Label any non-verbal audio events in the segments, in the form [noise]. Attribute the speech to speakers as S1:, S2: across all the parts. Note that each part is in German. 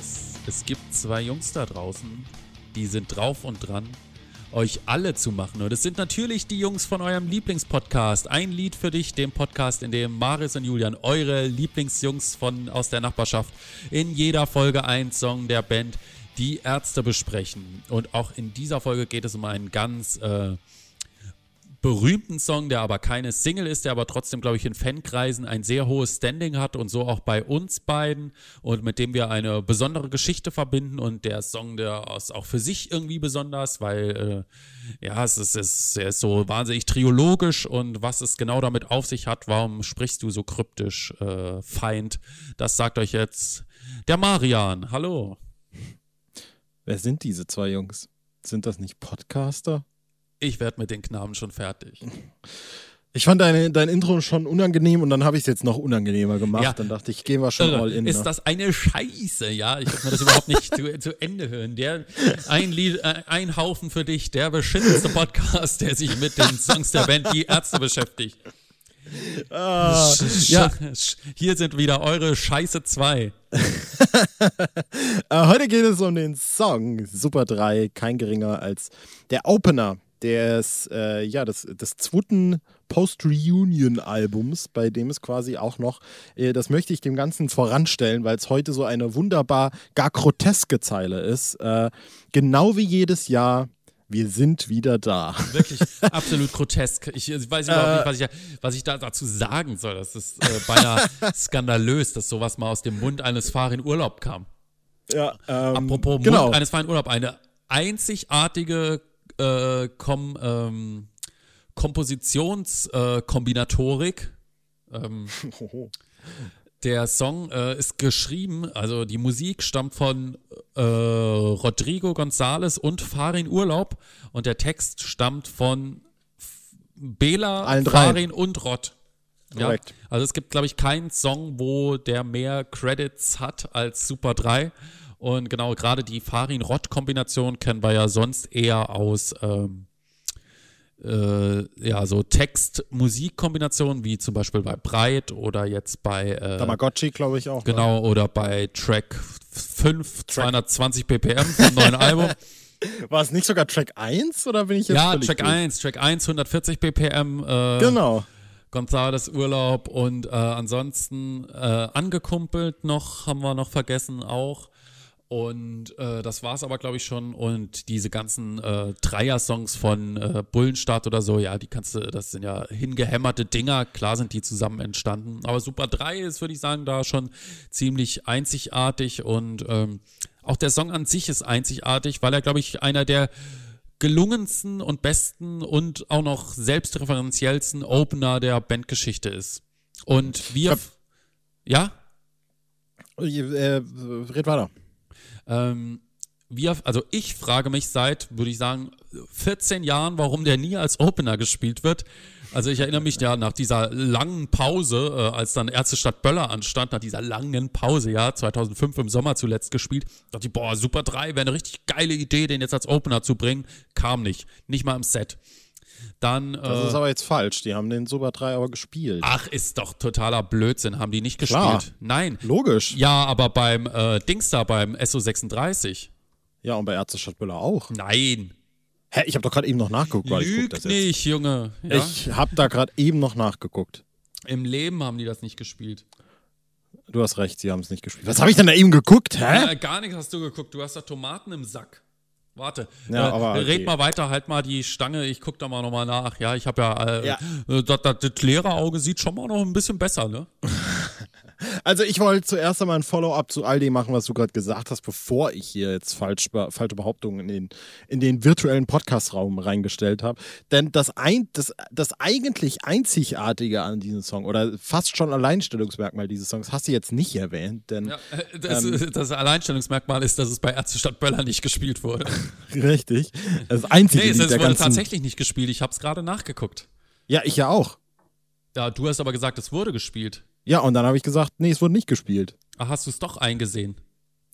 S1: es. Es gibt zwei Jungs da draußen, die sind drauf und dran, euch alle zu machen. Und es sind natürlich die Jungs von eurem Lieblingspodcast. Ein Lied für dich, dem Podcast, in dem Maris und Julian, eure Lieblingsjungs von, aus der Nachbarschaft, in jeder Folge ein Song der Band Die Ärzte besprechen. Und auch in dieser Folge geht es um einen ganz äh, berühmten Song, der aber keine Single ist, der aber trotzdem, glaube ich, in Fankreisen ein sehr hohes Standing hat und so auch bei uns beiden und mit dem wir eine besondere Geschichte verbinden und der Song, der ist auch für sich irgendwie besonders, weil äh, ja, es ist, es, ist so wahnsinnig triologisch und was es genau damit auf sich hat, warum sprichst du so kryptisch, äh, Feind, das sagt euch jetzt der Marian. Hallo.
S2: Wer sind diese zwei Jungs? Sind das nicht Podcaster?
S1: Ich werde mit den Knaben schon fertig.
S2: Ich fand deine, dein Intro schon unangenehm und dann habe ich es jetzt noch unangenehmer gemacht. Ja. Dann dachte ich, gehen wir schon all in.
S1: Ist ne? das eine Scheiße, ja? Ich kann mir das überhaupt nicht zu, [laughs] zu, Ende hören. Der, ein, Lied, äh, ein Haufen für dich, der beschissenste Podcast, der sich mit den Songs der Band Die Ärzte beschäftigt. Ah, ja. Hier sind wieder eure Scheiße 2. [laughs]
S2: Äh, heute geht es um den Song Super 3, kein geringer als der Opener des, äh, ja, des, des zweiten Post-Reunion-Albums, bei dem es quasi auch noch, äh, das möchte ich dem Ganzen voranstellen, weil es heute so eine wunderbar, gar groteske Zeile ist. Äh, genau wie jedes Jahr wir sind wieder da.
S1: Wirklich absolut grotesk. Ich, ich weiß überhaupt nicht, was ich, was ich da dazu sagen soll. Das ist äh, beinahe skandalös, dass sowas mal aus dem Mund eines Fahrers in Urlaub kam.
S2: Ja, ähm,
S1: Apropos genau. Mund eines Fahrers in Urlaub, eine einzigartige äh, Kom, ähm, Kompositionskombinatorik. Äh, ähm, der Song äh, ist geschrieben, also die Musik stammt von äh, Rodrigo González und Farin Urlaub und der Text stammt von Bela, Farin und Rod. Ja? Also es gibt, glaube ich, keinen Song, wo der mehr Credits hat als Super 3. Und genau, gerade die Farin-Rott-Kombination kennen wir ja sonst eher aus ähm, äh, ja, so Text-Musik-Kombinationen, wie zum Beispiel bei Breit oder jetzt bei
S2: äh, Tamagotchi, glaube ich auch.
S1: Genau, oder bei Track 5, Track. 220 ppm vom neuen [laughs] Album.
S2: War es nicht sogar Track 1 oder bin ich jetzt
S1: Ja, Track gut? 1, Track 1, 140 ppm.
S2: Äh, genau.
S1: Gonzales Urlaub und äh, ansonsten äh, angekumpelt noch, haben wir noch vergessen auch. Und äh, das war es aber, glaube ich, schon. Und diese ganzen äh, Dreier-Songs von äh, Bullenstart oder so, ja, die kannst du, das sind ja hingehämmerte Dinger. Klar sind die zusammen entstanden. Aber Super 3 ist, würde ich sagen, da schon ziemlich einzigartig. Und ähm, auch der Song an sich ist einzigartig, weil er, glaube ich, einer der gelungensten und besten und auch noch selbstreferenziellsten Opener der Bandgeschichte ist. Und wir. Ja?
S2: Äh, red weiter.
S1: Ähm, wir, also ich frage mich seit, würde ich sagen, 14 Jahren, warum der nie als Opener gespielt wird. Also ich erinnere mich ja nach dieser langen Pause, äh, als dann Ärztestadt Böller anstand, nach dieser langen Pause, ja, 2005 im Sommer zuletzt gespielt, dachte ich, boah, Super 3, wäre eine richtig geile Idee, den jetzt als Opener zu bringen. Kam nicht. Nicht mal im Set. Dann,
S2: das
S1: äh,
S2: ist aber jetzt falsch. Die haben den Super 3 aber gespielt.
S1: Ach, ist doch totaler Blödsinn. Haben die nicht gespielt? Klar. Nein.
S2: Logisch.
S1: Ja, aber beim äh, Dings da, beim SO36.
S2: Ja, und bei Ärzte Stadtbüller auch.
S1: Nein.
S2: Hä, ich habe doch gerade eben noch nachgeguckt.
S1: Weil Lüg ich nicht, Junge.
S2: Ja? Ich habe da gerade eben noch nachgeguckt.
S1: Im Leben haben die das nicht gespielt.
S2: Du hast recht, sie haben es nicht gespielt. Was habe ich denn da eben geguckt, hä?
S1: Ja, gar nichts hast du geguckt. Du hast da Tomaten im Sack. Warte,
S2: ja, äh, aber,
S1: red mal weiter, halt mal die Stange, ich guck da mal nochmal nach. Ja, ich habe ja, äh, ja. Äh, das, das, das leere Auge sieht schon mal noch ein bisschen besser, ne? [laughs]
S2: Also ich wollte zuerst einmal ein Follow-up zu all dem machen, was du gerade gesagt hast, bevor ich hier jetzt falsch, falsche Behauptungen in den, in den virtuellen Podcast-Raum reingestellt habe. Denn das, ein, das, das eigentlich Einzigartige an diesem Song oder fast schon Alleinstellungsmerkmal dieses Songs hast du jetzt nicht erwähnt. Denn, ja,
S1: äh, das, ähm, das, Alleinstellungsmerkmal ist, dass es bei Ärzte Stadt Böller nicht gespielt wurde. [laughs]
S2: Richtig. Das einzige nee,
S1: es, es wurde tatsächlich nicht gespielt. Ich habe es gerade nachgeguckt.
S2: Ja, ich ja auch.
S1: Ja, du hast aber gesagt, es wurde gespielt.
S2: Ja, und dann habe ich gesagt, nee, es wurde nicht gespielt.
S1: Ach, hast du es doch eingesehen?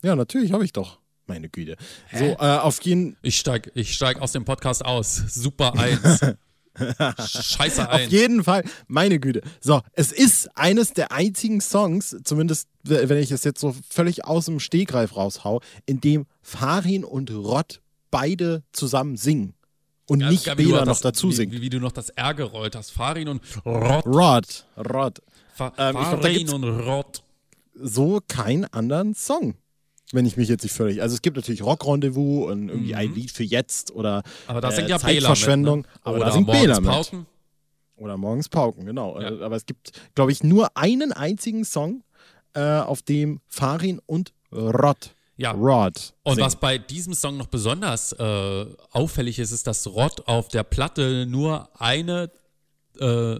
S2: Ja, natürlich habe ich doch. Meine Güte. Hä? So, äh, auf jeden
S1: Ich steig, ich steig aus dem Podcast aus. Super eins. [laughs] Scheiße
S2: Auf
S1: ein.
S2: jeden Fall, meine Güte. So, es ist eines der einzigen Songs, zumindest wenn ich es jetzt so völlig aus dem Stegreif raushau, in dem Farin und Rott beide zusammen singen. Und
S1: Ganz
S2: nicht
S1: geil, wie du
S2: Bela noch
S1: das-
S2: dazu singt.
S1: Wie, wie du noch das R gerollt hast. Farin und Rott.
S2: Rod, Rod.
S1: Fa
S2: Ähm, ich glaub, da
S1: und Rott.
S2: So keinen anderen Song. Wenn ich mich jetzt nicht völlig. Also es gibt natürlich Rock Rendezvous und irgendwie ein Lied für jetzt oder
S1: Mhm. Aber da
S2: äh,
S1: ja Bela
S2: Zeitverschwendung.
S1: mit, ne?
S2: Aber
S1: Oder
S2: da singt
S1: Morgens
S2: Bela mit.
S1: Pauken.
S2: Oder morgens Pauken, genau.
S1: Ja.
S2: Äh, Aber es gibt, glaube ich, nur einen einzigen Song, äh, auf dem Farin und Rod,
S1: Ja.
S2: Rod
S1: Und
S2: singen.
S1: was bei diesem Song noch besonders äh, auffällig ist, ist, dass Rod auf der Platte nur eine, äh,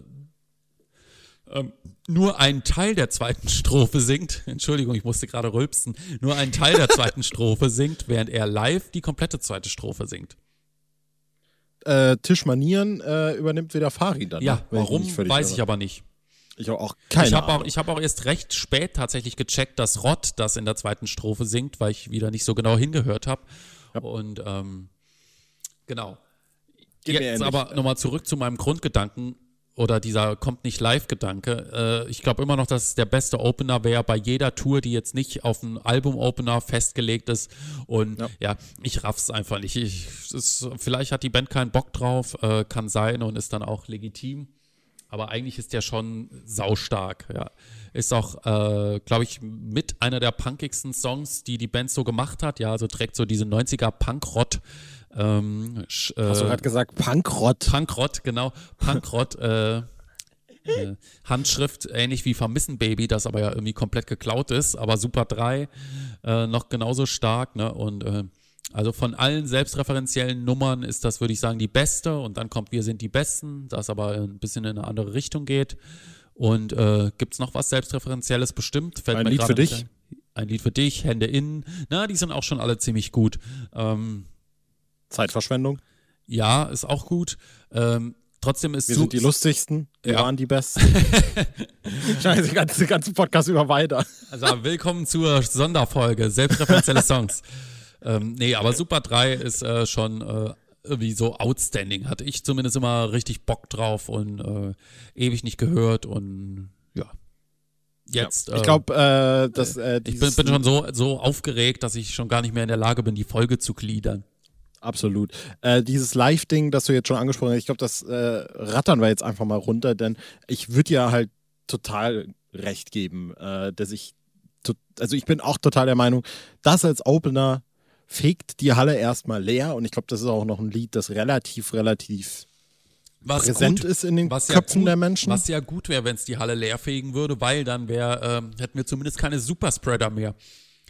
S1: ähm, nur einen Teil der zweiten Strophe singt. Entschuldigung, ich musste gerade rülpsen. Nur einen Teil der zweiten [laughs] Strophe singt, während er live die komplette zweite Strophe singt.
S2: äh, Tischmanieren äh, übernimmt wieder Farin dann.
S1: Ja,
S2: ne?
S1: Warum,
S2: völlig
S1: weiß ich aber nicht.
S2: Ich habe auch keine
S1: ich habe auch,
S2: Ahnung.
S1: ich hab auch erst recht spät tatsächlich gecheckt, dass Rod das in der zweiten Strophe singt, weil ich wieder nicht so genau hingehört habe. Und ähm, genau.
S2: Geht
S1: Jetzt aber nochmal zurück zu meinem Grundgedanken oder dieser kommt nicht live-Gedanke. Äh, ich glaube immer noch, dass es der beste Opener wäre bei jeder Tour, die jetzt nicht auf einen Album-Opener festgelegt ist. Und ja,
S2: Ja.
S1: ich raff's einfach nicht. Ich, es vielleicht hat die Band keinen Bock drauf, äh, kann sein und ist dann auch legitim. Aber eigentlich ist der schon saustark, ja. Ist auch, äh, glaube ich, mit einer der punkigsten Songs, die die Band so gemacht hat. Ja, also trägt so diese 90er Punkrott. Ähm, sch-
S2: Hast du
S1: äh,
S2: gerade gesagt Punkrott?
S1: Punkrott, genau. Punkrott, äh, [laughs] äh, Handschrift, ähnlich wie Vermissen Baby, das aber ja irgendwie komplett geklaut ist, aber Super 3 äh, noch genauso stark, ne? Und äh, also von allen selbstreferenziellen Nummern ist das, würde ich sagen, die beste. Und dann kommt Wir sind die Besten, das aber ein bisschen in eine andere Richtung geht. Und äh, gibt's noch was Selbstreferenzielles bestimmt? Fällt
S2: Ein
S1: mir
S2: Lied für dich?
S1: ein. Ein Lied für dich, Hände innen. Na, die sind auch schon alle ziemlich gut. Ähm,
S2: Zeitverschwendung?
S1: ja, ist auch gut. Ähm, trotzdem ist
S2: Wir sind die lustigsten, wir
S1: Ja.
S2: waren die Besten. [laughs] Scheiße, den ganzen Podcast über weiter.
S1: Also willkommen zur Sonderfolge, selbstreferenzielle Songs. [laughs] ähm, nee, aber Super 3 ist äh, schon äh, irgendwie so outstanding. Hatte ich zumindest immer richtig Bock drauf und äh, ewig nicht gehört und ja. Jetzt.
S2: ich
S1: äh,
S2: glaube, äh, dass äh,
S1: ich bin, bin schon so, so aufgeregt, dass ich schon gar nicht mehr in der Lage bin, die Folge zu gliedern.
S2: Absolut. Äh, dieses Live-Ding, das du jetzt schon angesprochen hast, ich glaube, das äh, rattern wir jetzt einfach mal runter, denn ich würde ja halt total recht geben, äh, dass ich, also ich bin auch total der Meinung, das als Opener fegt die Halle erstmal leer und ich glaube, das ist auch noch ein Lied, das relativ, relativ
S1: Was
S2: präsent
S1: gut-
S2: ist in den
S1: was ja
S2: Köpfen
S1: gut,
S2: der Menschen.
S1: Was ja gut wäre, wenn es die Halle leer fegen würde, weil dann wär, ähm, hätten wir zumindest keine Superspreader mehr.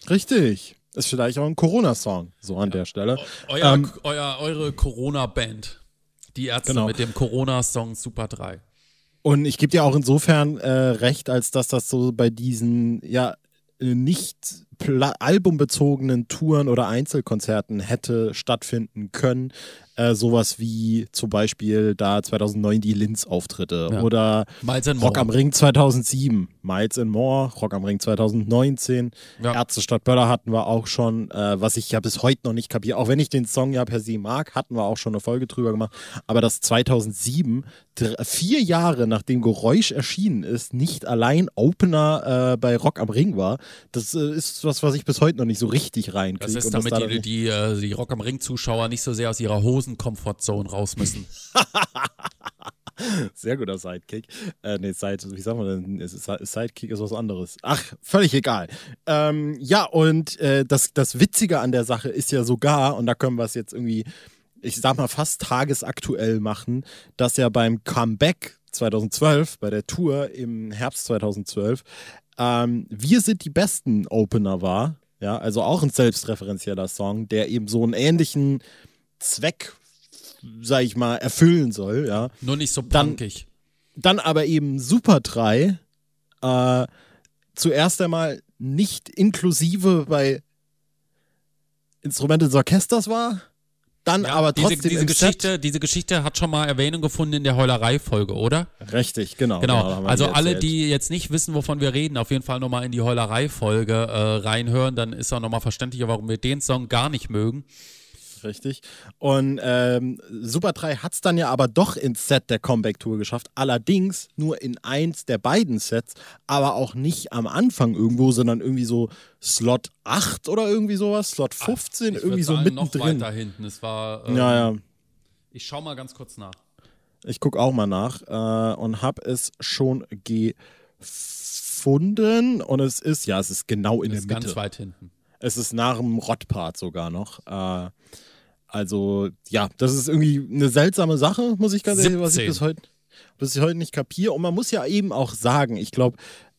S2: Richtig. Ist vielleicht auch ein Corona-Song, so an der Stelle.
S1: Euer,
S2: Ähm,
S1: euer, eure Corona-Band. Die Ärzte
S2: Genau.
S1: mit dem Corona-Song Super 3.
S2: Und ich gebe dir auch insofern äh, recht, als dass das so bei diesen ja äh, nicht albumbezogenen Touren oder Einzelkonzerten hätte stattfinden können. Äh, sowas wie zum Beispiel da 2009 die Linz-Auftritte
S1: Ja.
S2: oder Rock am Ring 2007, Miles and More, Rock am Ring 2019,
S1: Ja.
S2: Ärzte Stadt Böller hatten wir auch schon, äh, was ich ja bis heute noch nicht kapiere. Auch wenn ich den Song ja per se mag, hatten wir auch schon eine Folge drüber gemacht. Aber dass 2007, dr- vier Jahre nachdem Geräusch erschienen ist, nicht allein Opener äh, bei Rock am Ring war, das äh, ist was, was ich bis heute noch nicht so richtig reinkriege.
S1: Das ist, damit
S2: da
S1: die, die, äh, die Rock am Ring-Zuschauer nicht so sehr aus ihrer Hosen-Comfortzone raus müssen. [laughs]
S2: Sehr guter Sidekick. Äh, nee, Side, wie sagen wir denn? Sidekick ist was anderes. Ach, völlig egal. Ähm, ja, und äh, das, das Witzige an der Sache ist ja sogar, und da können wir es jetzt irgendwie, ich sag mal, fast tagesaktuell machen, dass ja beim Comeback 2012, bei der Tour im Herbst 2012, ähm, Wir sind die besten Opener war. Ja, also auch ein selbstreferenzieller Song, der eben so einen ähnlichen Zweck, sag ich mal, erfüllen soll, ja
S1: Nur nicht so
S2: Dann-
S1: punkig.
S2: dann aber eben Super 3 äh, zuerst einmal nicht inklusive bei Instrumente des Orchesters war, dann
S1: Ja,
S2: aber
S1: diese,
S2: trotzdem
S1: diese,
S2: im
S1: Geschichte, diese Geschichte hat schon mal Erwähnung gefunden in der Heulerei-Folge, oder?
S2: Set. Richtig, genau.
S1: Genau.
S2: haben wir
S1: also alle, die jetzt nicht wissen, wovon wir reden, auf jeden Fall nochmal in die Heulerei-Folge äh, reinhören, dann ist auch nochmal verständlicher, warum wir den Song gar nicht mögen.
S2: Richtig. Und ähm, Super 3 hat es dann ja aber doch ins Set der Comeback-Tour geschafft. Allerdings nur in eins der beiden Sets, aber auch nicht am Anfang irgendwo, sondern irgendwie so Slot 8 oder irgendwie sowas, Slot 15,
S1: ich
S2: irgendwie so
S1: sagen,
S2: mittendrin.
S1: Noch weiter hinten. Es war. Ähm,
S2: ja, ja.
S1: Ich schau mal ganz kurz nach.
S2: Ich gucke auch mal nach äh, und habe es schon gefunden. Und es ist, ja, es ist genau in
S1: Das
S2: der
S1: ist
S2: Mitte.
S1: ganz weit hinten.
S2: Es ist nach dem Rottpart sogar noch. Äh, also, ja, das ist irgendwie eine seltsame Sache, muss ich ganz ehrlich, was ich
S1: 17.
S2: bis heute, bis ich heute nicht kapiere. Und man muss ja eben auch sagen, ich glaube,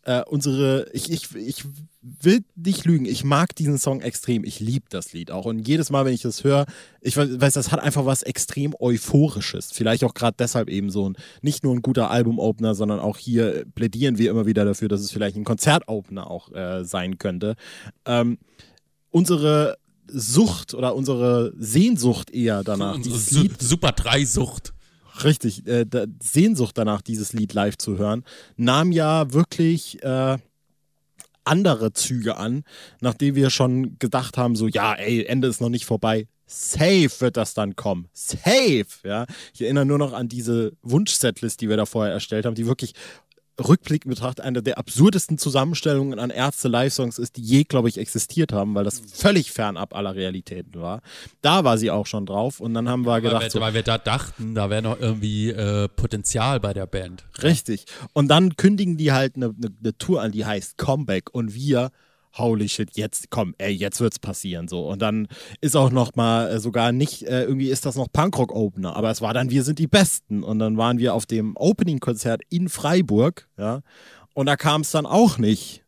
S2: äh, unsere, ich, ich, ich will nicht lügen, ich mag diesen Song extrem. Ich liebe das Lied auch. Und jedes Mal, wenn ich das höre, ich weiß, weiß, das hat einfach was extrem Euphorisches. Vielleicht auch gerade deshalb eben so ein, nicht nur ein guter Albumopener, sondern auch hier plädieren wir immer wieder dafür, dass es vielleicht ein Konzertopener auch äh, sein könnte. Ähm, unsere Sucht oder unsere Sehnsucht eher danach,
S1: Unsere
S2: dieses
S1: Su
S2: Lied
S1: Super 3-Sucht.
S2: Richtig, äh, da, Sehnsucht danach, dieses Lied live zu hören, nahm ja wirklich äh, andere Züge an, nachdem wir schon gedacht haben, so, ja, ey, Ende ist noch nicht vorbei. Safe wird das dann kommen. Safe, ja. Ich erinnere nur noch an diese Wunschsetlist, die wir da vorher erstellt haben, die wirklich rückblickend betrachtet eine der absurdesten Zusammenstellungen an Ärzte-Live-Songs ist, die je, glaube ich, existiert haben, weil das völlig fernab aller Realitäten war. Da war sie auch schon drauf und dann haben wir
S1: Weil
S2: gedacht,
S1: wir,
S2: so,
S1: weil wir da dachten, da wäre noch irgendwie äh, Potenzial bei der Band.
S2: Richtig. Und dann kündigen die halt eine, eine, eine Tour an, die heißt Comeback. Und wir, holy shit, jetzt komm, ey, jetzt wird's passieren so. Und dann ist auch noch mal äh, sogar nicht äh, irgendwie ist das noch Punkrock Opener, aber es war dann wir sind die Besten und dann waren wir auf dem Opening Konzert in Freiburg, ja. Und da kam es dann auch nicht.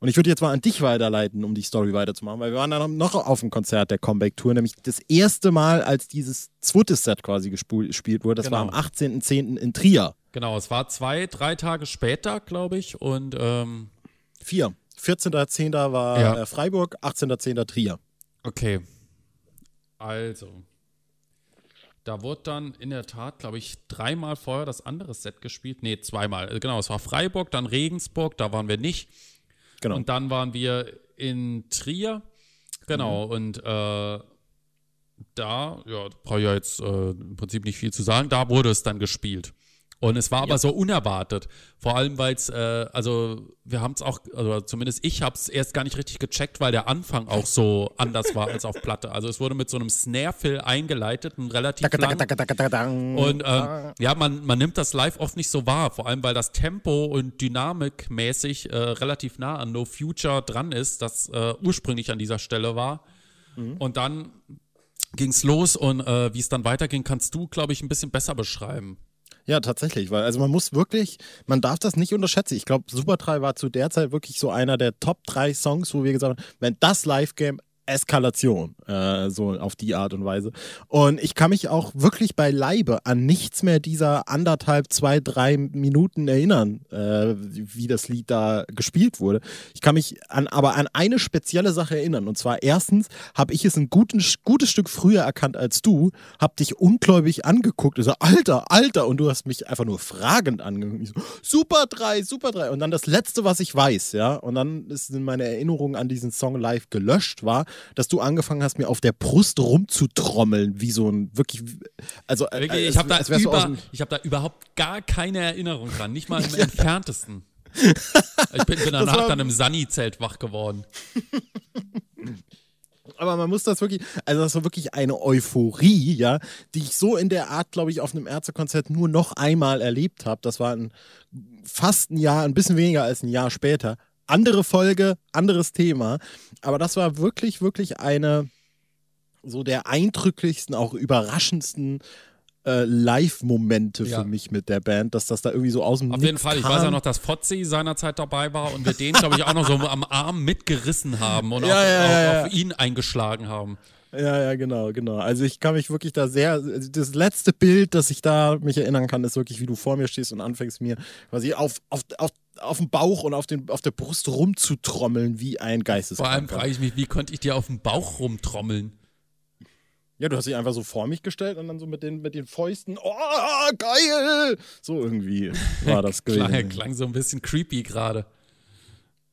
S2: Und ich würde jetzt mal an dich weiterleiten, um die Story weiterzumachen, weil wir waren dann noch auf dem Konzert der Comeback Tour, nämlich das erste Mal, als dieses zweite Set quasi gespielt wurde. Das war am
S1: Genau.
S2: 18.10. in Trier.
S1: Genau, es war zwei, drei Tage später, glaube ich. Und ähm,
S2: Vier. 14.10. war
S1: Ja.
S2: äh, Freiburg, 18.10. Trier.
S1: okay. Also. Da wurde dann in der Tat, glaube ich, dreimal vorher das andere Set gespielt. Nee, zweimal. Äh, Genau, es war Freiburg, dann Regensburg, da waren wir nicht.
S2: Genau.
S1: Und dann waren wir in Trier. Genau, und äh, da, ja, brauche ich ja jetzt äh, im Prinzip nicht viel zu sagen, da wurde es dann gespielt. Und es war aber so unerwartet. Vor allem, weil es, äh, also wir haben es auch, also zumindest ich habe es erst gar nicht richtig gecheckt, weil der Anfang auch so anders war als auf Platte. Also es wurde mit so einem Snare-Fill eingeleitet, ein relativ lang. Und ähm, ja, man, man nimmt das live oft nicht so wahr, vor allem weil das Tempo und dynamikmäßig äh, relativ nah an No Future dran ist, das äh, ursprünglich an dieser Stelle war. Und dann ging's los und äh, wie es dann weiterging, kannst du, glaube ich, ein bisschen besser beschreiben.
S2: Ja, tatsächlich, weil also man muss wirklich, man darf das nicht unterschätzen. Ich glaube, Super 3 war zu der Zeit wirklich so einer der Top 3 Songs, wo wir gesagt haben, wenn das Live-Game Eskalation, äh, so auf die Art und Weise. Und ich kann mich auch wirklich bei Leibe an nichts mehr dieser anderthalb, zwei, drei Minuten erinnern, äh, wie das Lied da gespielt wurde. Ich kann mich an, aber an eine spezielle Sache erinnern. Und zwar erstens habe ich es ein guten, gutes Stück früher erkannt als du, habe dich ungläubig angeguckt und so, Alter, Alter, und du hast mich einfach nur fragend angeguckt. So, super 3, super 3. Und dann das Letzte, was ich weiß, ja, und dann in meine Erinnerung an diesen Song live gelöscht war, dass du angefangen hast, mir auf der Brust rumzutrommeln, wie so ein wirklich, also äh,
S1: Wirklich,
S2: äh,
S1: ich habe da,
S2: als
S1: über, ich hab da überhaupt gar keine Erinnerung dran, nicht mal im [laughs] entferntesten. Ich bin, bin danach dann im Sunny-Zelt wach geworden. [laughs]
S2: Aber man muss das wirklich, also das war wirklich eine Euphorie, ja, die ich so in der Art, glaube ich, auf einem Ärztekonzert nur noch einmal erlebt habe. Das war ein, fast ein Jahr, ein bisschen weniger als ein Jahr später. Andere Folge, anderes Thema. Aber das war wirklich, wirklich eine so der eindrücklichsten, auch überraschendsten äh, Live-Momente
S1: Ja.
S2: für mich mit der Band, dass das da irgendwie so aus dem
S1: Auf
S2: Nix
S1: jeden Fall, ich
S2: kam.
S1: weiß ja noch, dass Fotzi seinerzeit dabei war und wir den, glaube ich, auch noch so am Arm mitgerissen haben und [laughs]
S2: Ja,
S1: auf,
S2: ja,
S1: auf, auf ihn eingeschlagen haben.
S2: Ja, ja, genau, genau. Also ich kann mich wirklich da sehr, das letzte Bild, das ich da mich erinnern kann, ist wirklich, wie du vor mir stehst und anfängst mir quasi auf, auf, auf, auf dem Bauch und auf, den, auf der Brust rumzutrommeln wie ein
S1: Vor allem
S2: Geisteskranker.
S1: frage ich mich, wie konnte ich dir auf den Bauch rumtrommeln?
S2: Ja, du hast dich einfach so vor mich gestellt und dann so mit den, mit den Fäusten, oh, geil! So irgendwie war das [laughs]
S1: Klang,
S2: gewesen.
S1: klang so ein bisschen creepy gerade.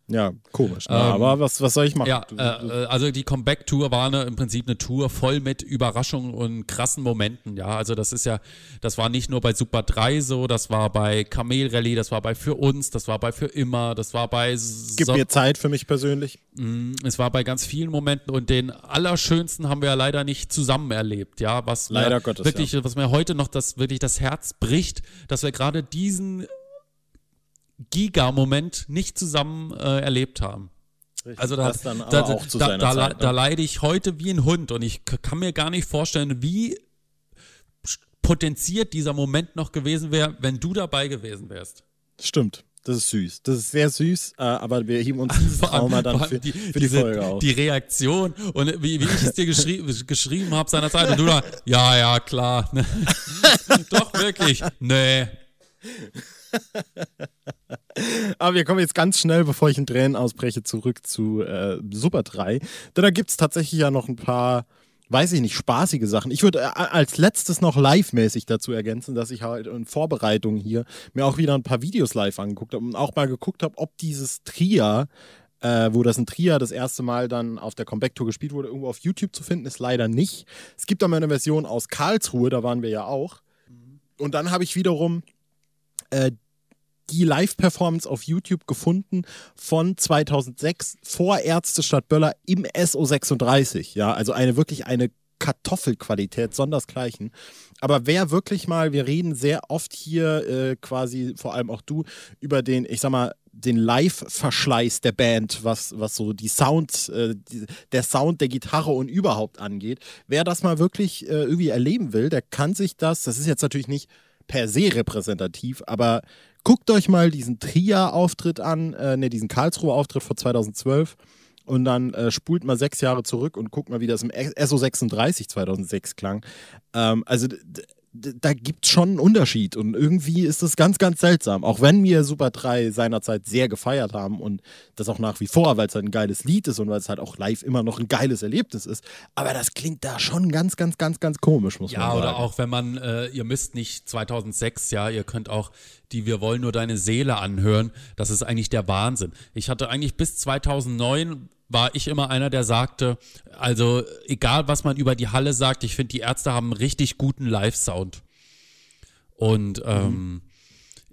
S2: Ja, komisch. Ne? Ähm, aber was, was soll ich machen?
S1: Ja, äh, also die Comeback-Tour war eine, im Prinzip eine Tour voll mit Überraschungen und krassen Momenten. Ja, also das ist ja, das war nicht nur bei Super 3 so, das war bei Kamel Rally, das war bei Für uns, das war bei Für immer, das war bei.
S2: Gib so mir Zeit für mich persönlich.
S1: Mm, es war bei ganz vielen Momenten und den allerschönsten haben wir ja leider nicht zusammen erlebt. Ja, was
S2: leider Gottes,
S1: wirklich,
S2: ja.
S1: was mir heute noch das wirklich das Herz bricht, dass wir gerade diesen Giga-Moment nicht zusammen äh, erlebt haben.
S2: Richtig, also da, da,
S1: da, da, Zeit, ne? da leide ich heute wie ein Hund und ich kann mir gar nicht vorstellen, wie potenziert dieser Moment noch gewesen wäre, wenn du dabei gewesen wärst.
S2: Stimmt. Das ist süß. Das ist sehr süß, äh, aber wir heben uns [laughs] dieses Trauma dann für die, für die diese, Folge auf.
S1: Die Reaktion und wie, wie ich es dir geschrie [laughs] geschrieben habe seinerzeit und du da, ja, ja, klar. [laughs] Doch, wirklich. Nee. [laughs]
S2: Aber wir kommen jetzt ganz schnell, bevor ich in Tränen ausbreche, zurück zu äh, Super 3. Denn da gibt es tatsächlich ja noch ein paar, weiß ich nicht, spaßige Sachen. Ich würde äh, als letztes noch live-mäßig dazu ergänzen, dass ich halt in Vorbereitung hier mir auch wieder ein paar Videos live angeguckt habe und auch mal geguckt habe, ob dieses Tria äh, wo das in Trier das erste Mal dann auf der Comeback-Tour gespielt wurde, irgendwo auf YouTube zu finden ist, leider nicht. Es gibt aber eine Version aus Karlsruhe, da waren wir ja auch. Und dann habe ich wiederum äh, die Live-Performance auf YouTube gefunden von 2006 vor Ärztestadt Böller im SO36. Ja, also eine wirklich eine Kartoffelqualität, sondersgleichen. Aber wer wirklich mal, wir reden sehr oft hier äh, quasi, vor allem auch du, über den, ich sag mal, den Live-Verschleiß der Band, was, was so die Sound, äh, die, der Sound der Gitarre und überhaupt angeht. Wer das mal wirklich äh, irgendwie erleben will, der kann sich das, das ist jetzt natürlich nicht per se repräsentativ, aber guckt euch mal diesen Tria-Auftritt an, äh, ne, diesen Karlsruher Auftritt von 2012 und dann äh, spult mal sechs Jahre zurück und guckt mal, wie das im SO36 2006 klang. Ähm, also da gibt es schon einen Unterschied und irgendwie ist das ganz, ganz seltsam. Auch wenn wir Super 3 seinerzeit sehr gefeiert haben und das auch nach wie vor, weil es halt ein geiles Lied ist und weil es halt auch live immer noch ein geiles Erlebnis ist. Aber das klingt da schon ganz, ganz, ganz, ganz komisch, muss
S1: ja,
S2: man sagen.
S1: Ja, oder auch wenn man, äh, ihr müsst nicht 2006, ja, ihr könnt auch die Wir wollen nur deine Seele anhören. Das ist eigentlich der Wahnsinn. Ich hatte eigentlich bis 2009 war ich immer einer, der sagte, also egal was man über die Halle sagt, ich finde, die Ärzte haben einen richtig guten Live-Sound. Und ähm, mhm.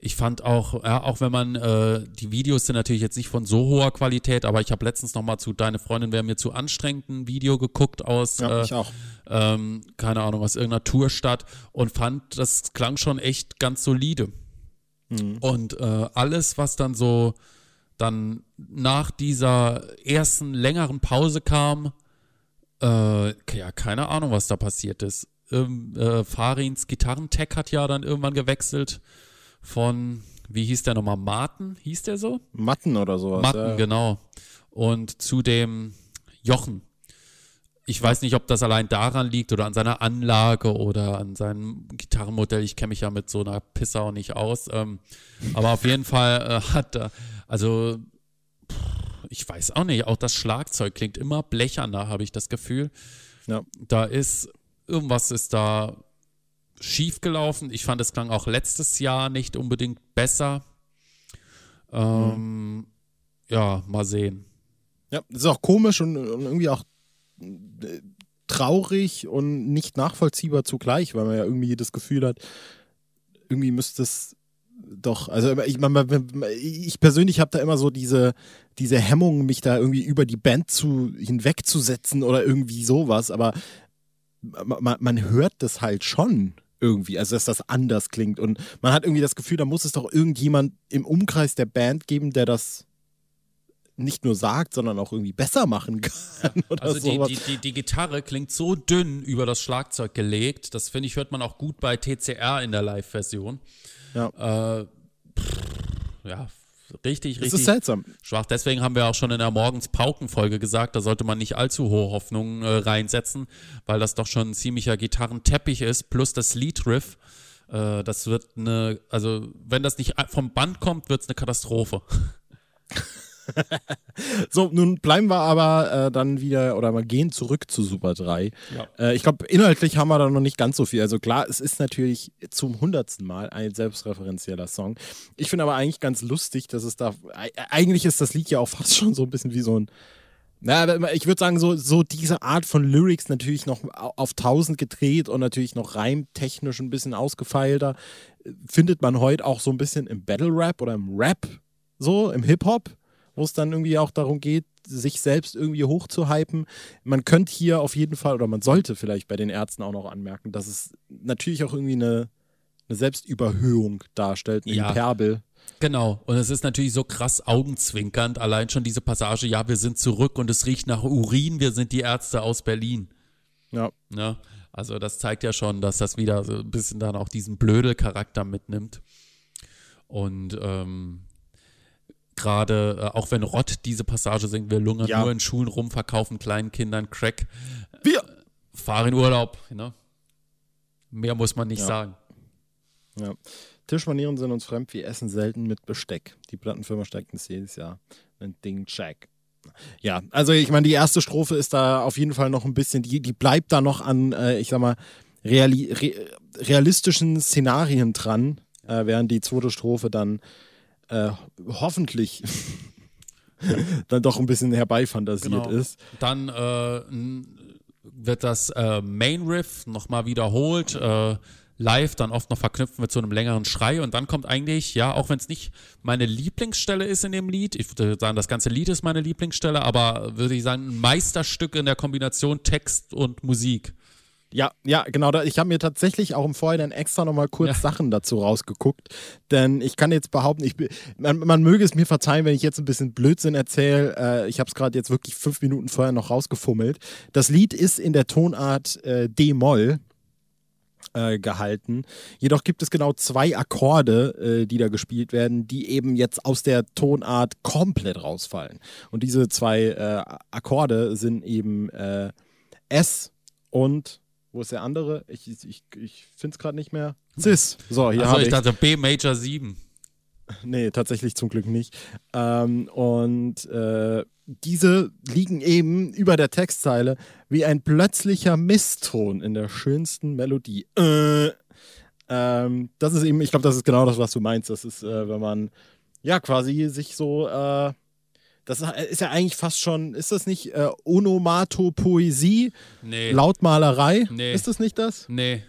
S1: ich fand auch, ja, auch wenn man, äh, die Videos sind natürlich jetzt nicht von so hoher Qualität, aber ich habe letztens nochmal zu Deine Freundin wäre mir zu anstrengend ein Video geguckt aus,
S2: ja, äh,
S1: ähm, keine Ahnung, aus irgendeiner Tourstadt und fand, das klang schon echt ganz solide. Mhm. Und äh, alles, was dann so dann nach dieser ersten längeren Pause kam, äh, ja, keine Ahnung, was da passiert ist. Ähm, äh, Farins Gitarrentech hat ja dann irgendwann gewechselt von, wie hieß der nochmal, Martin, hieß der so?
S2: Matten oder sowas.
S1: Matten, ja. genau. Und zu dem Jochen. Ich weiß nicht, ob das allein daran liegt oder an seiner Anlage oder an seinem Gitarrenmodell. Ich kenne mich ja mit so einer Pisse auch nicht aus. Ähm, aber auf jeden Fall äh, hat er, also ich weiß auch nicht, auch das Schlagzeug klingt immer blecherner, habe ich das Gefühl. Ja. Da ist, irgendwas ist da schief gelaufen. Ich fand, es klang auch letztes Jahr nicht unbedingt besser. Ähm, mhm. Ja, mal sehen.
S2: Ja, das ist auch komisch und, und irgendwie auch äh, traurig und nicht nachvollziehbar zugleich, weil man ja irgendwie das Gefühl hat, irgendwie müsste es doch, also ich, ich persönlich habe da immer so diese, diese Hemmung, mich da irgendwie über die Band zu hinwegzusetzen oder irgendwie sowas, aber man, man hört das halt schon irgendwie, also dass das anders klingt und man hat irgendwie das Gefühl, da muss es doch irgendjemand im Umkreis der Band geben, der das nicht nur sagt, sondern auch irgendwie besser machen kann. [laughs]
S1: also die, die, die, die, Gitarre klingt so dünn über das Schlagzeug gelegt. Das finde ich, hört man auch gut bei TCR in der Live-Version. Ja. Äh, ja, richtig, richtig. Das
S2: ist seltsam.
S1: Schwach. Deswegen haben wir auch schon in der Morgens-Pauken-Folge gesagt, da sollte man nicht allzu hohe Hoffnungen äh, reinsetzen, weil das doch schon ein ziemlicher Gitarrenteppich ist, plus das Lead-Riff. Äh, das wird eine, also wenn das nicht vom Band kommt, wird es eine Katastrophe. [laughs] [laughs]
S2: so, nun bleiben wir aber äh, dann wieder oder mal gehen zurück zu Super 3.
S1: Ja.
S2: Äh, ich glaube, inhaltlich haben wir da noch nicht ganz so viel. Also klar, es ist natürlich zum hundertsten Mal ein selbstreferenzieller Song. Ich finde aber eigentlich ganz lustig, dass es da. Eigentlich ist das Lied ja auch [laughs] fast schon so ein bisschen wie so ein. Na, ich würde sagen, so, so diese Art von Lyrics natürlich noch auf 1000 gedreht und natürlich noch reimtechnisch ein bisschen ausgefeilter, findet man heute auch so ein bisschen im Battle Rap oder im Rap, so im Hip-Hop wo es dann irgendwie auch darum geht, sich selbst irgendwie hochzuhypen. Man könnte hier auf jeden Fall, oder man sollte vielleicht bei den Ärzten auch noch anmerken, dass es natürlich auch irgendwie eine, eine Selbstüberhöhung darstellt, eine ja. Hyperbel.
S1: Genau, und es ist natürlich so krass augenzwinkernd, allein schon diese Passage, ja, wir sind zurück und es riecht nach Urin, wir sind die Ärzte aus Berlin.
S2: Ja.
S1: ja. Also das zeigt ja schon, dass das wieder so ein bisschen dann auch diesen Blödel-Charakter mitnimmt. Und ähm, gerade, äh, auch wenn Rott diese Passage singt, wir lungern ja. nur in Schulen rum, verkaufen kleinen Kindern Crack.
S2: Wir
S1: fahren in Urlaub. Ne? Mehr muss man nicht
S2: ja.
S1: sagen.
S2: Ja. Tischmanieren sind uns fremd, wir essen selten mit Besteck. Die Plattenfirma steigt uns jedes Jahr ein Ding check. Ja, also ich meine, die erste Strophe ist da auf jeden Fall noch ein bisschen, die, die bleibt da noch an, äh, ich sag mal, reali re realistischen Szenarien dran, äh, während die zweite Strophe dann äh, hoffentlich [laughs] dann doch ein bisschen herbeifantasiert genau. ist.
S1: Dann äh, wird das äh, Main Riff nochmal wiederholt, äh, live, dann oft noch verknüpft mit so einem längeren Schrei und dann kommt eigentlich, ja, auch wenn es nicht meine Lieblingsstelle ist in dem Lied, ich würde sagen, das ganze Lied ist meine Lieblingsstelle, aber würde ich sagen, ein Meisterstück in der Kombination Text und Musik.
S2: Ja, ja, genau. Ich habe mir tatsächlich auch im Vorhinein extra nochmal kurz ja. Sachen dazu rausgeguckt. Denn ich kann jetzt behaupten, ich, man, man möge es mir verzeihen, wenn ich jetzt ein bisschen Blödsinn erzähle. Äh, ich habe es gerade jetzt wirklich fünf Minuten vorher noch rausgefummelt. Das Lied ist in der Tonart äh, D-Moll. Äh, gehalten. Jedoch gibt es genau zwei Akkorde, äh, die da gespielt werden, die eben jetzt aus der Tonart komplett rausfallen. Und diese zwei äh, Akkorde sind eben S und wo ist der andere? Ich, ich, ich finde es gerade nicht mehr. Cis.
S1: So, hier also ich, ich dachte B Major 7.
S2: Nee, tatsächlich zum Glück nicht. Ähm, und äh, diese liegen eben über der Textzeile wie ein plötzlicher Misston in der schönsten Melodie. Äh, ähm, das ist eben, ich glaube, das ist genau das, was du meinst. Das ist, äh, wenn man ja quasi sich so äh, das ist ja eigentlich fast schon, ist das nicht äh, Onomatopoesie?
S1: Nee.
S2: Lautmalerei?
S1: Nee.
S2: Ist das nicht das?
S1: Nee.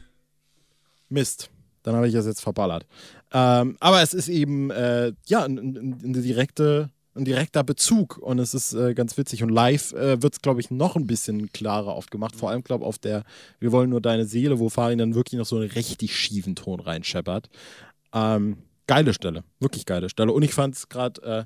S2: Mist. Dann habe ich das jetzt verballert. Ähm, aber es ist eben, äh, ja, eine direkte, ein direkter Bezug und es ist äh, ganz witzig. Und live äh, wird es, glaube ich, noch ein bisschen klarer oft gemacht. Vor allem, glaube ich, auf der Wir wollen nur deine Seele, wo Farin dann wirklich noch so einen richtig schiefen Ton reinscheppert. Ähm, geile Stelle, wirklich geile Stelle. Und ich fand es gerade äh,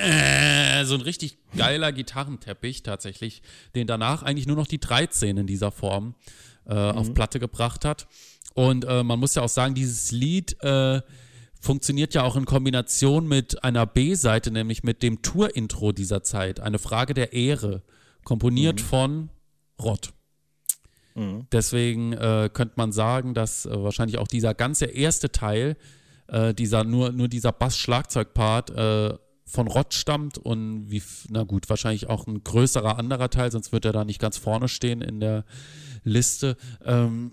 S1: äh, so ein richtig geiler Gitarrenteppich tatsächlich, den danach eigentlich nur noch die 13 in dieser Form äh, mhm. auf Platte gebracht hat. Und äh, man muss ja auch sagen, dieses Lied äh, funktioniert ja auch in Kombination mit einer B-Seite, nämlich mit dem Tour-Intro dieser Zeit. Eine Frage der Ehre, komponiert mhm. von Rott. Mhm. Deswegen äh, könnte man sagen, dass äh, wahrscheinlich auch dieser ganze erste Teil, dieser nur, nur dieser Bass-Schlagzeug-Part äh, von Rott stammt und wie, na gut, wahrscheinlich auch ein größerer anderer Teil, sonst wird er da nicht ganz vorne stehen in der Liste. Ähm,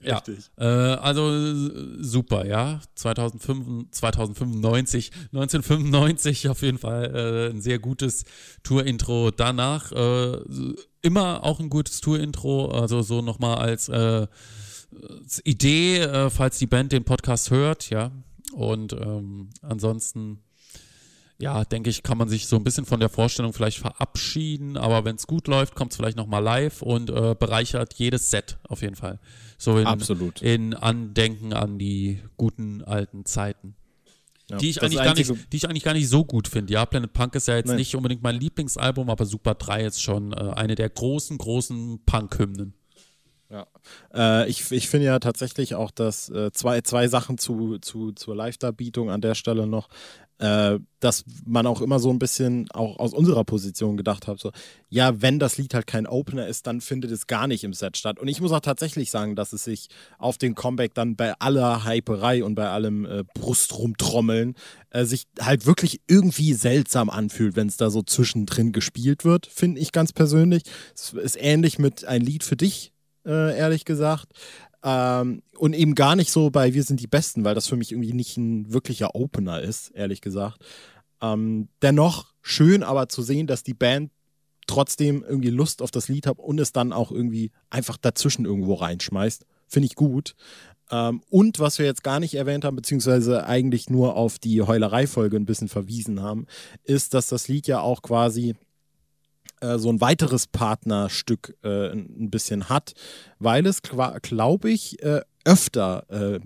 S1: Ja, äh, also super, ja. 2005, 2095, 1995 auf jeden Fall äh, ein sehr gutes Tour-Intro. Danach äh, immer auch ein gutes Tour-Intro, also so nochmal als äh, Idee, äh, falls die Band den Podcast hört, ja. Und ähm, ansonsten, ja, denke ich, kann man sich so ein bisschen von der Vorstellung vielleicht verabschieden. Aber wenn es gut läuft, kommt es vielleicht nochmal live und äh, bereichert jedes Set auf jeden Fall. So in,
S2: Absolut.
S1: in Andenken an die guten alten Zeiten.
S2: Ja,
S1: die, ich eigentlich gar nicht, die ich eigentlich gar nicht so gut finde. Ja, Planet Punk ist ja jetzt
S2: Nein.
S1: nicht unbedingt mein Lieblingsalbum, aber Super 3 ist schon äh, eine der großen, großen Punk-Hymnen.
S2: Ja. Äh, ich ich finde ja tatsächlich auch, dass äh, zwei, zwei Sachen zu, zu, zur Live-Darbietung an der Stelle noch, äh, dass man auch immer so ein bisschen auch aus unserer Position gedacht hat, so, ja, wenn das Lied halt kein Opener ist, dann findet es gar nicht im Set statt. Und ich muss auch tatsächlich sagen, dass es sich auf den Comeback dann bei aller Hyperei und bei allem äh, Brustrumtrommeln äh, sich halt wirklich irgendwie seltsam anfühlt, wenn es da so zwischendrin gespielt wird, finde ich ganz persönlich. Es ist ähnlich mit ein Lied für dich, äh, ehrlich gesagt. Ähm, und eben gar nicht so bei Wir sind die Besten, weil das für mich irgendwie nicht ein wirklicher Opener ist, ehrlich gesagt. Ähm, dennoch schön aber zu sehen, dass die Band trotzdem irgendwie Lust auf das Lied hat und es dann auch irgendwie einfach dazwischen irgendwo reinschmeißt. Finde ich gut. Ähm, und was wir jetzt gar nicht erwähnt haben, beziehungsweise eigentlich nur auf die Heulerei-Folge ein bisschen verwiesen haben, ist, dass das Lied ja auch quasi äh, so ein weiteres Partnerstück äh, ein bisschen hat, weil es, glaube ich, äh, öfter äh,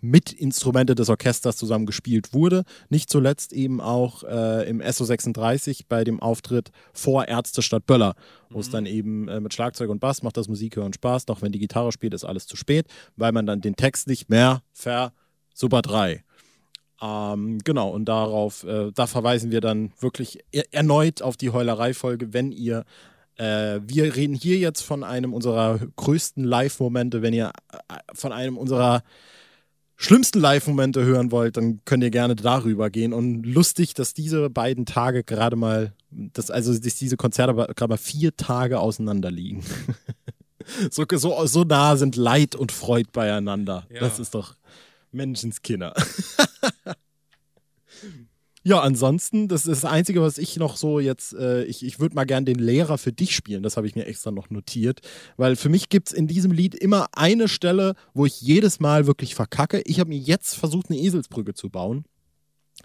S2: mit Instrumente des Orchesters zusammen gespielt wurde. Nicht zuletzt eben auch äh, im SO36 bei dem Auftritt vor Ärzte statt Böller, wo es dann eben äh, mit Schlagzeug und Bass macht das Musik hören Spaß, doch wenn die Gitarre spielt, ist alles zu spät, weil man dann den Text nicht mehr ver Super 3. Ähm, genau, und darauf, äh, da verweisen wir dann wirklich er erneut auf die Heulerei-Folge, wenn ihr, äh, wir reden hier jetzt von einem unserer größten Live-Momente, wenn ihr äh, von einem unserer schlimmsten Live-Momente hören wollt, dann könnt ihr gerne darüber gehen. Und lustig, dass diese beiden Tage gerade mal, dass, also dass diese Konzerte aber gerade mal vier Tage auseinander liegen. [laughs] so, so, so nah sind Leid und Freud beieinander.
S1: Ja.
S2: Das ist doch Menschenskinder. [laughs] Ja, ansonsten, das ist das Einzige, was ich noch so jetzt, äh, ich, ich würde mal gern den Lehrer für dich spielen, das habe ich mir extra noch notiert, weil für mich gibt es in diesem Lied immer eine Stelle, wo ich jedes Mal wirklich verkacke. Ich habe mir jetzt versucht, eine Eselsbrücke zu bauen.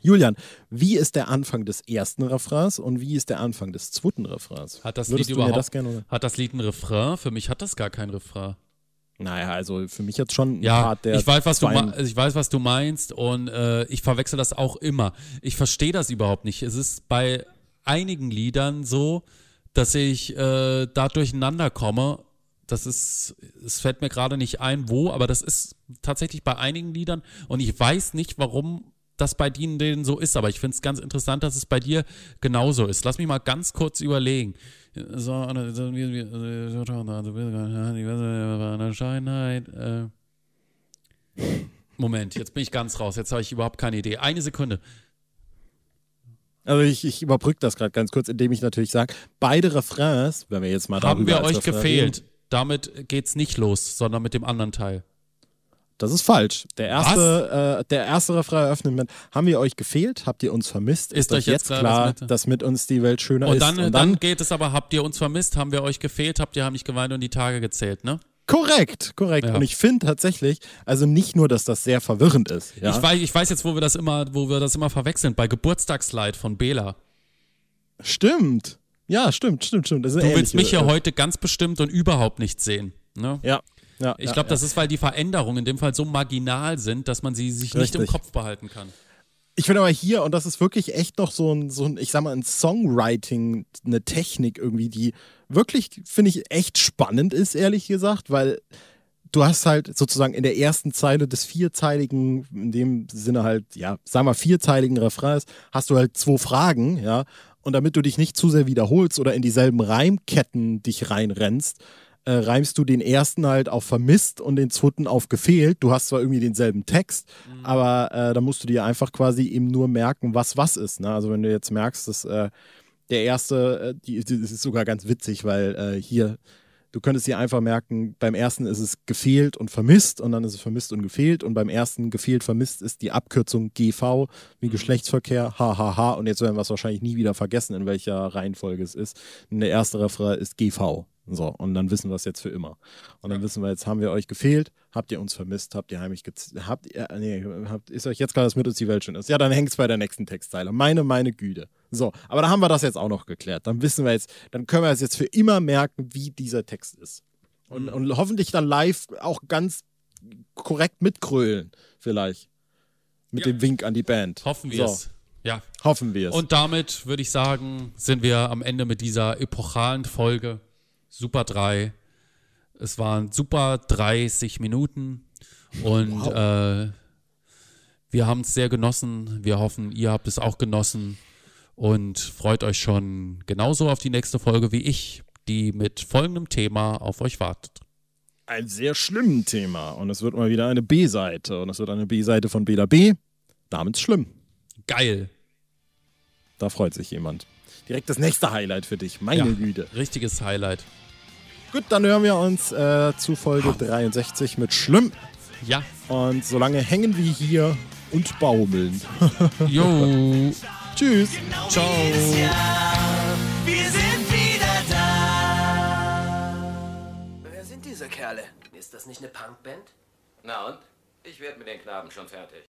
S2: Julian, wie ist der Anfang des ersten Refrains und wie ist der Anfang des zweiten Refrains?
S1: Hat das
S2: Würdest
S1: Lied überhaupt,
S2: das gerne?
S1: hat das Lied ein Refrain? Für mich hat das gar kein Refrain.
S2: Naja, also für mich jetzt schon
S1: Ja,
S2: Part, der
S1: ich weiß, was du ich weiß, was du meinst und äh, ich verwechsel das auch immer. Ich verstehe das überhaupt nicht. Es ist bei einigen Liedern so, dass ich äh, da durcheinander komme. Das ist, es fällt mir gerade nicht ein, wo, aber das ist tatsächlich bei einigen Liedern und ich weiß nicht, warum das bei denen denen so ist, aber ich finde es ganz interessant, dass es bei dir genauso ist. Lass mich mal ganz kurz überlegen. So, also, wir- wir- also, wir- Scheinheit. Äh. Moment, jetzt bin ich ganz raus. Jetzt habe ich überhaupt keine Idee. Eine Sekunde.
S2: Also ich, ich überbrücke das gerade ganz kurz, indem ich natürlich sage, beide Refrains, wenn wir jetzt mal
S1: Haben wir euch gefehlt?
S2: reden,
S1: Damit geht's nicht los, sondern mit dem anderen Teil.
S2: Das ist falsch. Der erste, äh, der erste Refrain eröffnet mit, haben wir euch gefehlt? Habt ihr uns vermisst?
S1: Ist
S2: euch
S1: euch jetzt klar,
S2: klar, dass mit uns die Welt schöner
S1: Und
S2: ist?
S1: dann,
S2: und
S1: dann
S2: dann,
S1: geht es aber, habt ihr uns vermisst? Haben wir euch gefehlt? Habt ihr haben nicht geweint und die Tage gezählt, ne?
S2: korrekt, korrekt.
S1: Ja.
S2: Und ich finde tatsächlich, also nicht nur, dass das sehr verwirrend ist. Ja?
S1: Ich, weiß, ich weiß jetzt, wo wir das immer, wo wir das immer verwechseln. Bei Geburtstagsleid von Bela.
S2: Stimmt. Ja, stimmt, stimmt, stimmt. Ist
S1: Du willst mich ja heute ganz bestimmt und überhaupt nicht sehen. Ne?
S2: Ja. Ja
S1: Ich glaube,
S2: ja.
S1: das ist, weil die Veränderungen in dem Fall so marginal sind, dass man sie sich nicht im
S2: Richtig.
S1: Kopf behalten kann.
S2: Ich finde aber hier, und das ist wirklich echt noch so ein, so ein, ich sag mal, ein Songwriting, eine Technik irgendwie, die wirklich, finde ich, echt spannend ist, ehrlich gesagt, weil du hast halt sozusagen in der ersten Zeile des vierzeiligen, in dem Sinne halt, ja, sag mal, vierzeiligen Refrains, hast du halt zwei Fragen, ja, und damit du dich nicht zu sehr wiederholst oder in dieselben Reimketten dich reinrennst, äh, reimst du den ersten halt auf vermisst und den zweiten auf gefehlt. Du hast zwar irgendwie denselben Text, aber äh, da musst du dir einfach quasi eben nur merken, was was ist. Ne? Also wenn du jetzt merkst, dass äh, der erste, äh, die, die, das ist sogar ganz witzig, weil äh, hier, du könntest dir einfach merken, beim ersten ist es gefehlt und vermisst und dann ist es vermisst und gefehlt und beim ersten gefehlt, vermisst ist die Abkürzung GV wie Geschlechtsverkehr, hahaha und jetzt werden wir es wahrscheinlich nie wieder vergessen, in welcher Reihenfolge es ist. Und der erste Refrain ist GV. So, und dann wissen wir es jetzt für immer. Und dann wissen wir jetzt, haben wir euch gefehlt, habt ihr uns vermisst, habt ihr heimlich habt ihr, nee, habt, ist euch jetzt klar, dass mit uns die Welt schön ist? Ja, dann hängt es bei der nächsten Textzeile. Meine, meine Güte. So, aber da haben wir das jetzt auch noch geklärt. Dann wissen wir jetzt, dann können wir es jetzt für immer merken, wie dieser Text ist. Und,
S1: Mhm.
S2: und hoffentlich dann live auch ganz korrekt mitkrölen, vielleicht. Mit
S1: Ja.
S2: dem Wink an die Band.
S1: Hoffen wir
S2: So,
S1: es. Ja.
S2: Hoffen wir es.
S1: Und damit würde ich sagen, sind wir am Ende mit dieser epochalen Folge. Super 3. Es waren super 30 Minuten und äh, wir haben es sehr genossen. Wir hoffen, ihr habt es auch genossen und freut euch schon genauso auf die nächste Folge wie ich, die mit folgendem Thema auf euch wartet.
S2: ein sehr schlimmes Thema. Und es wird mal wieder eine B-Seite. Und es wird eine B-Seite von Bela B. Namens Schlimm.
S1: Geil.
S2: Da freut sich jemand. Direkt das nächste Highlight für dich. Meine
S1: Ja,
S2: Güte.
S1: Richtiges Highlight.
S2: Gut, dann hören wir uns äh, zu Folge 63 mit Schlimm.
S1: Ja.
S2: Und solange hängen wir hier und baumeln. [laughs]
S1: Jo.
S2: Tschüss.
S1: Ciao.
S3: Wir sind wieder da.
S4: Wer sind diese Kerle? Ist das nicht eine Punkband?
S5: Na und? Ich werde mit den Knaben schon fertig.